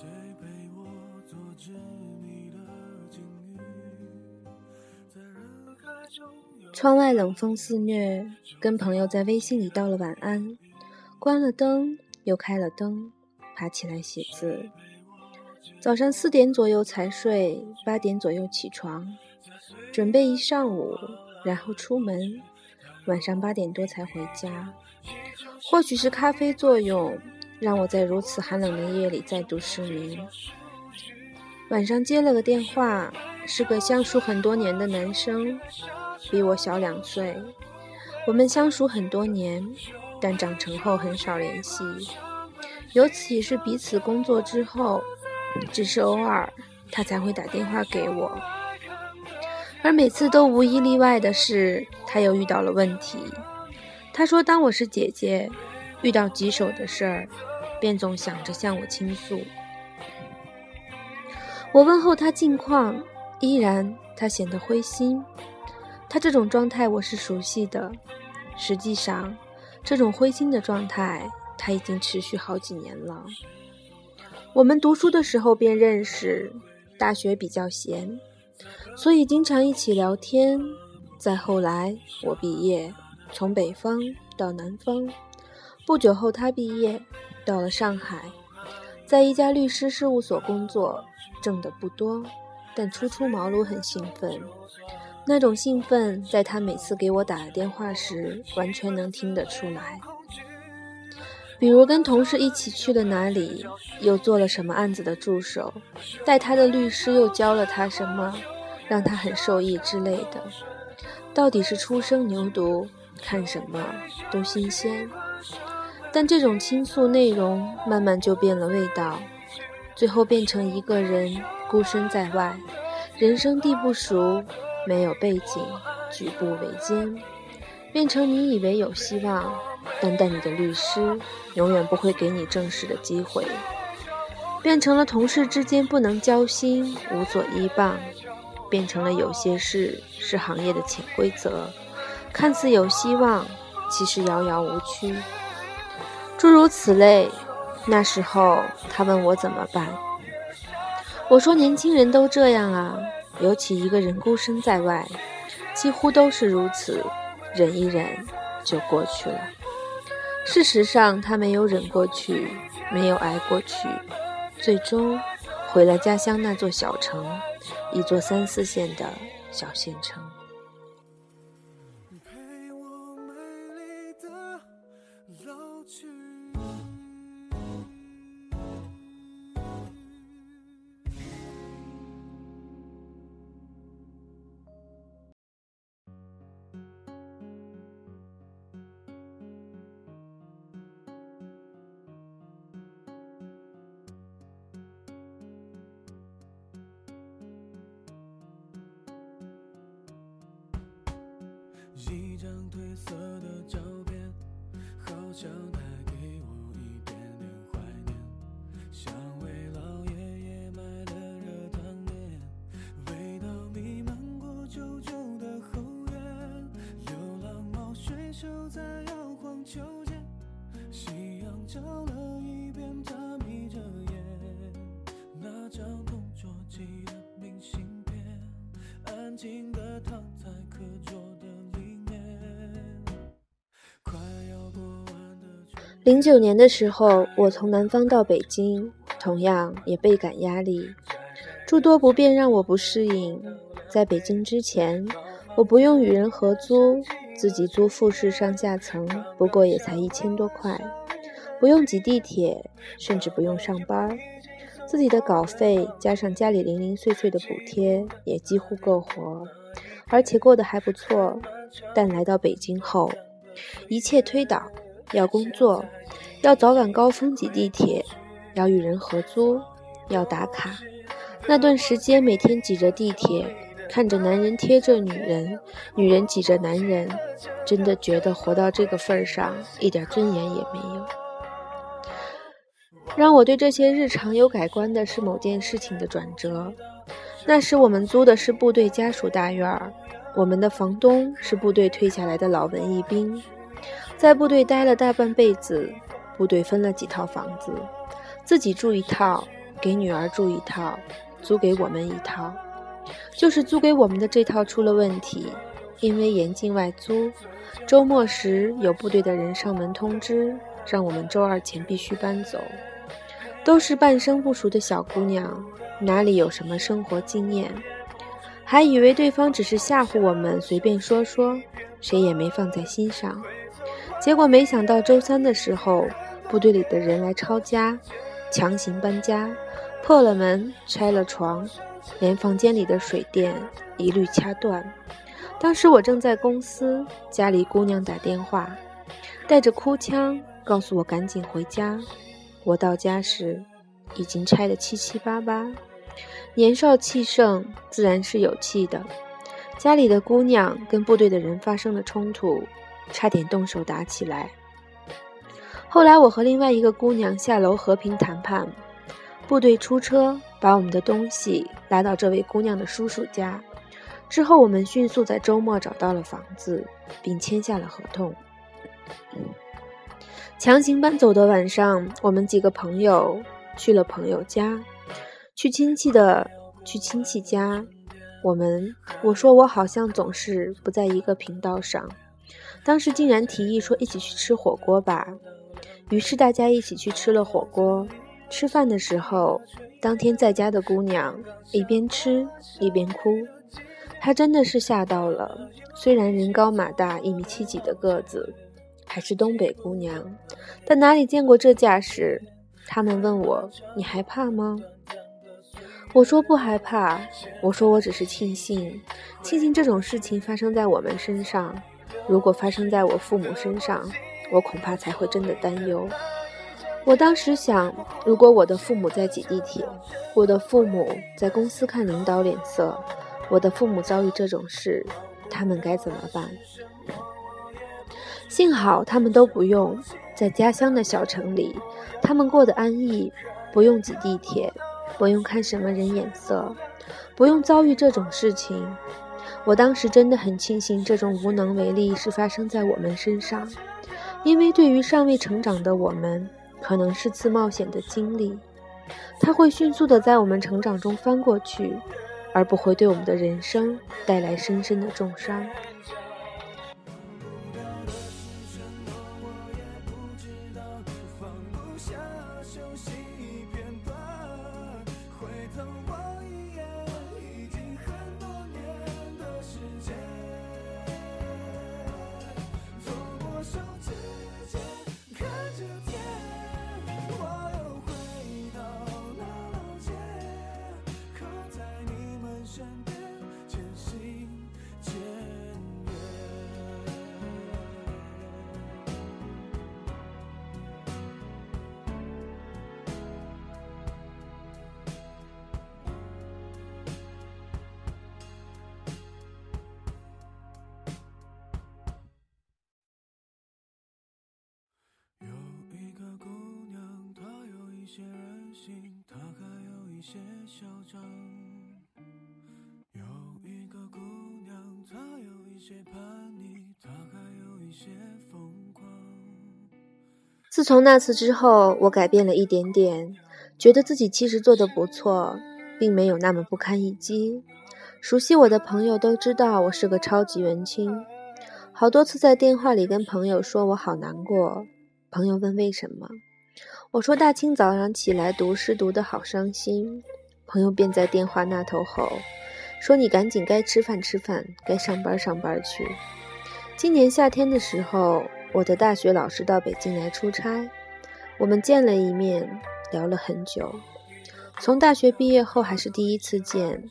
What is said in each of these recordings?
谁陪我坐执你的境遇窗外冷风肆虐，跟朋友在微信里道了晚安，关了灯又开了灯，爬起来写字。早上四点左右才睡，八点左右起床，准备一上午，然后出门，晚上八点多才回家。或许是咖啡作用，让我在如此寒冷的夜里再度失眠。晚上接了个电话，是个相熟很多年的男生。比我小两岁，我们相熟很多年，但长成后很少联系。尤其是彼此工作之后，只是偶尔他才会打电话给我。而每次都无一例外的是，他又遇到了问题。他说：“当我是姐姐，遇到棘手的事儿，便总想着向我倾诉。”我问候他近况，依然他显得灰心。他这种状态我是熟悉的，实际上，这种灰心的状态他已经持续好几年了。我们读书的时候便认识，大学比较闲，所以经常一起聊天。再后来，我毕业，从北方到南方，不久后他毕业，到了上海，在一家律师事务所工作，挣得不多，但初出茅庐很兴奋。那种兴奋，在他每次给我打电话时，完全能听得出来。比如跟同事一起去了哪里，又做了什么案子的助手，带他的律师又教了他什么，让他很受益之类的。到底是初生牛犊，看什么都新鲜。但这种倾诉内容慢慢就变了味道，最后变成一个人孤身在外，人生地不熟。没有背景，举步维艰，变成你以为有希望，但但你的律师永远不会给你正式的机会，变成了同事之间不能交心，无所依傍，变成了有些事是行业的潜规则，看似有希望，其实遥遥无期，诸如此类。那时候他问我怎么办，我说年轻人都这样啊。尤其一个人孤身在外，几乎都是如此，忍一忍就过去了。事实上，他没有忍过去，没有挨过去，最终回了家乡那座小城，一座三四线的小县城。一张褪色的照片，好像带给我一点点怀念。像为老爷爷买的热汤面，味道弥漫过旧旧的后院。流浪猫睡熟在摇晃秋千，夕阳照了零九年的时候，我从南方到北京，同样也倍感压力。诸多不便让我不适应。在北京之前，我不用与人合租，自己租复式上下层，不过也才一千多块，不用挤地铁，甚至不用上班，自己的稿费加上家里零零碎碎的补贴，也几乎够活，而且过得还不错。但来到北京后，一切推倒。要工作，要早晚高峰挤地铁，要与人合租，要打卡。那段时间，每天挤着地铁，看着男人贴着女人，女人挤着男人，真的觉得活到这个份儿上，一点尊严也没有。让我对这些日常有改观的是某件事情的转折。那时我们租的是部队家属大院儿，我们的房东是部队退下来的老文艺兵。在部队待了大半辈子，部队分了几套房子，自己住一套，给女儿住一套，租给我们一套。就是租给我们的这套出了问题，因为严禁外租。周末时有部队的人上门通知，让我们周二前必须搬走。都是半生不熟的小姑娘，哪里有什么生活经验？还以为对方只是吓唬我们，随便说说，谁也没放在心上。结果没想到周三的时候，部队里的人来抄家，强行搬家，破了门，拆了床。连房间里的水电一律掐断。当时我正在公司，家里姑娘打电话，带着哭腔告诉我赶紧回家。我到家时，已经拆得七七八八。年少气盛，自然是有气的。家里的姑娘跟部队的人发生了冲突，差点动手打起来。后来我和另外一个姑娘下楼和平谈判。部队出车，把我们的东西拉到这位姑娘的叔叔家。之后，我们迅速在周末找到了房子，并签下了合同。强行搬走的晚上，我们几个朋友去了朋友家，去亲戚的去亲戚家。我们我说我好像总是不在一个频道上。当时竟然提议说一起去吃火锅吧，于是大家一起去吃了火锅。吃饭的时候，当天在家的姑娘一边吃一边哭，她真的是吓到了。虽然人高马大，一米七几的个子，还是东北姑娘，但哪里见过这架势？他们问我：“你害怕吗？”我说：“不害怕。”我说：“我只是庆幸，庆幸这种事情发生在我们身上。如果发生在我父母身上，我恐怕才会真的担忧。”我当时想，如果我的父母在挤地铁，我的父母在公司看领导脸色，我的父母遭遇这种事，他们该怎么办？幸好他们都不用在家乡的小城里，他们过得安逸，不用挤地铁，不用看什么人眼色，不用遭遇这种事情。我当时真的很庆幸，这种无能为力是发生在我们身上，因为对于尚未成长的我们。可能是次冒险的经历，它会迅速的在我们成长中翻过去，而不会对我们的人生带来深深的重伤。些任性，他还有一些嚣张。有一个姑娘，她有一些叛逆，她还有一些疯狂。自从那次之后，我改变了一点点，觉得自己其实做的不错，并没有那么不堪一击。熟悉我的朋友都知道我是个超级文青，好多次在电话里跟朋友说我好难过，朋友问为什么。我说大清早上起来读诗读得好伤心，朋友便在电话那头吼，说你赶紧该吃饭吃饭，该上班上班去。今年夏天的时候，我的大学老师到北京来出差，我们见了一面，聊了很久。从大学毕业后还是第一次见，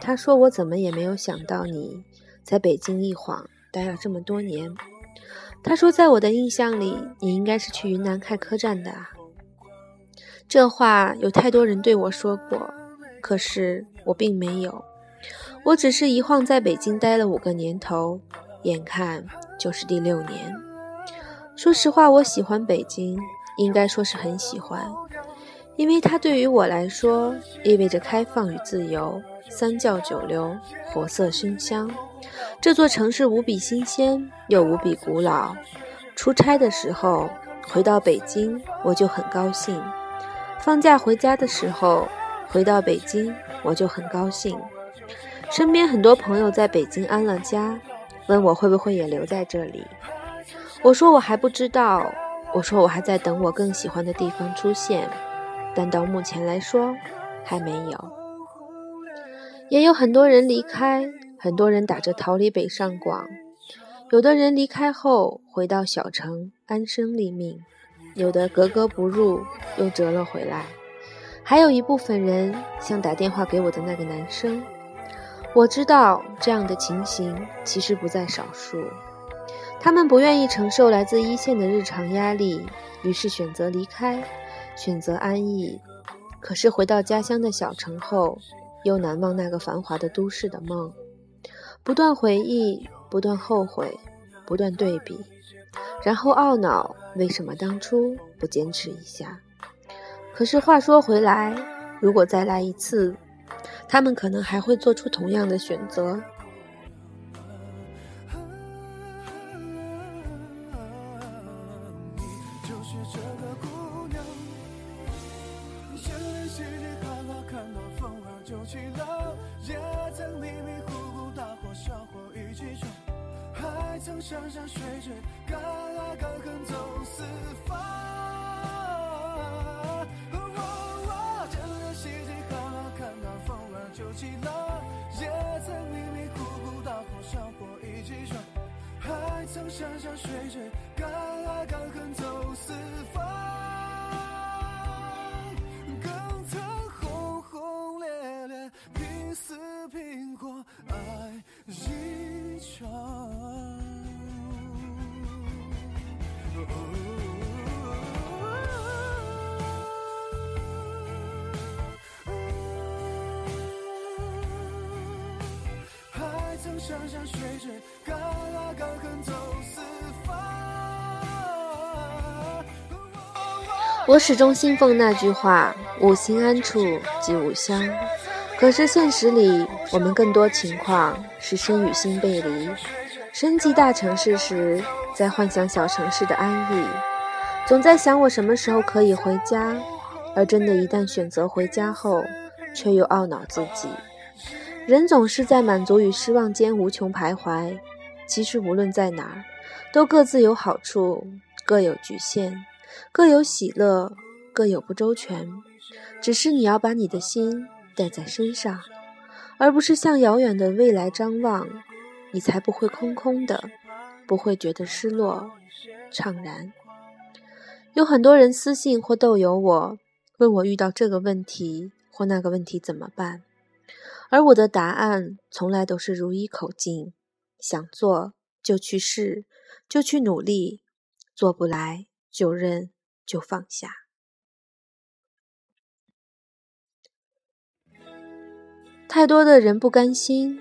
他说我怎么也没有想到你在北京一晃待了这么多年。他说在我的印象里，你应该是去云南开客栈的啊。这话有太多人对我说过，可是我并没有。我只是一晃在北京待了五个年头，眼看就是第六年。说实话，我喜欢北京，应该说是很喜欢，因为它对于我来说意味着开放与自由，三教九流，活色生香。这座城市无比新鲜，又无比古老。出差的时候回到北京，我就很高兴。放假回家的时候，回到北京，我就很高兴。身边很多朋友在北京安了家，问我会不会也留在这里。我说我还不知道，我说我还在等我更喜欢的地方出现，但到目前来说，还没有。也有很多人离开，很多人打着逃离北上广，有的人离开后回到小城安身立命。有的格格不入，又折了回来；还有一部分人像打电话给我的那个男生，我知道这样的情形其实不在少数。他们不愿意承受来自一线的日常压力，于是选择离开，选择安逸。可是回到家乡的小城后，又难忘那个繁华的都市的梦，不断回忆，不断后悔，不断对比。然后懊恼为什么当初不坚持一下。可是话说回来，如果再来一次，他们可能还会做出同样的选择。曾山山水水，敢爱敢恨走四方，更曾轰轰烈烈，拼死拼活爱一场。我始终信奉那句话：“五行安处即五乡。”可是现实里，我们更多情况是身与心背离。身际大城市时，在幻想小城市的安逸，总在想我什么时候可以回家，而真的，一旦选择回家后，却又懊恼自己。人总是在满足与失望间无穷徘徊。其实无论在哪儿，都各自有好处，各有局限，各有喜乐，各有不周全。只是你要把你的心带在身上，而不是向遥远的未来张望，你才不会空空的，不会觉得失落、怅然。有很多人私信或逗友我，问我遇到这个问题或那个问题怎么办。而我的答案从来都是如一口径：想做就去试，就去努力；做不来就认，就放下。太多的人不甘心，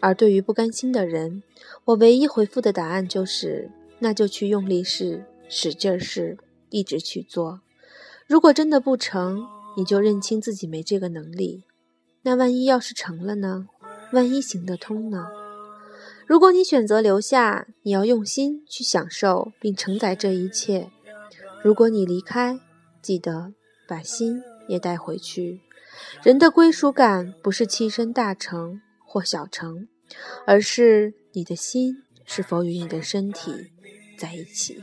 而对于不甘心的人，我唯一回复的答案就是：那就去用力试，使劲试，一直去做。如果真的不成，你就认清自己没这个能力。那万一要是成了呢？万一行得通呢？如果你选择留下，你要用心去享受并承载这一切；如果你离开，记得把心也带回去。人的归属感不是栖身大城或小城，而是你的心是否与你的身体在一起。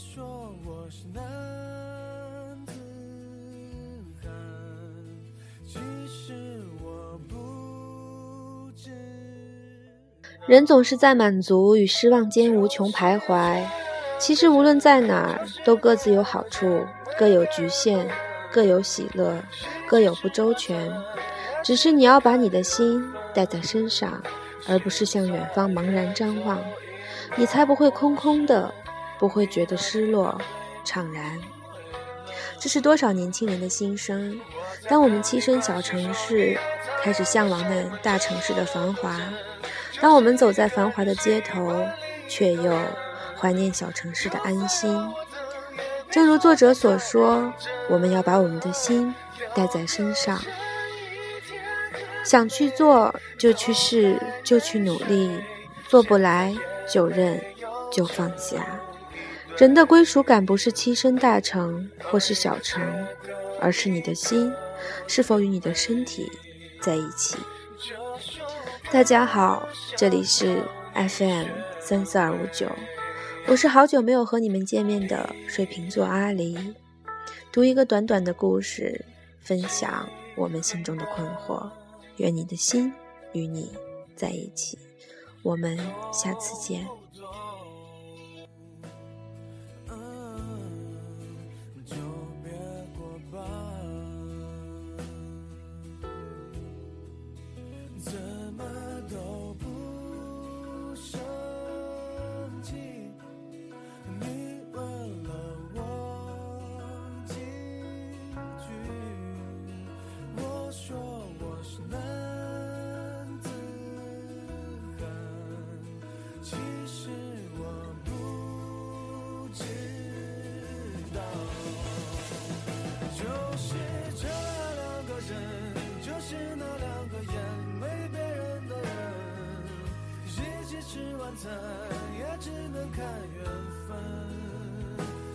说我是男子汉，其实我不知。人总是在满足与失望间无穷徘徊，其实无论在哪儿，都各自有好处。各有局限，各有喜乐，各有不周全。只是你要把你的心带在身上，而不是向远方茫然张望，你才不会空空的，不会觉得失落、怅然。这是多少年轻人的心声。当我们栖身小城市，开始向往那大城市的繁华；当我们走在繁华的街头，却又怀念小城市的安心。正如作者所说，我们要把我们的心带在身上，想去做就去试，就去努力；做不来就认，就放下。人的归属感不是栖身大城或是小城，而是你的心是否与你的身体在一起。大家好，这里是 FM 三四二五九。我是好久没有和你们见面的水瓶座阿狸，读一个短短的故事，分享我们心中的困惑。愿你的心与你在一起，我们下次见。是晚餐也只能看缘分，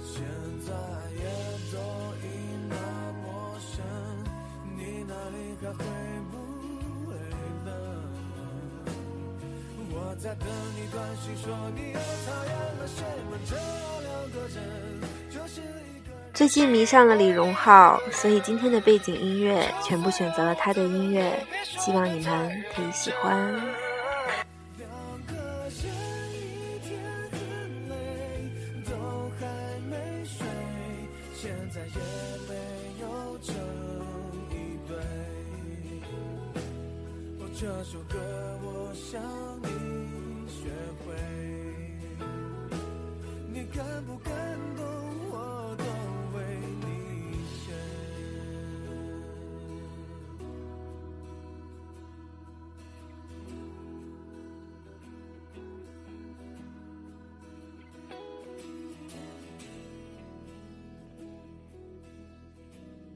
现在也都已那陌生，你哪里还会不会冷？我在等你短信说你又讨厌了什么？这两个人就是一个。最近迷上了李荣浩，所以今天的背景音乐全部选择了他的音乐，希望你们可以喜欢。这首歌，我想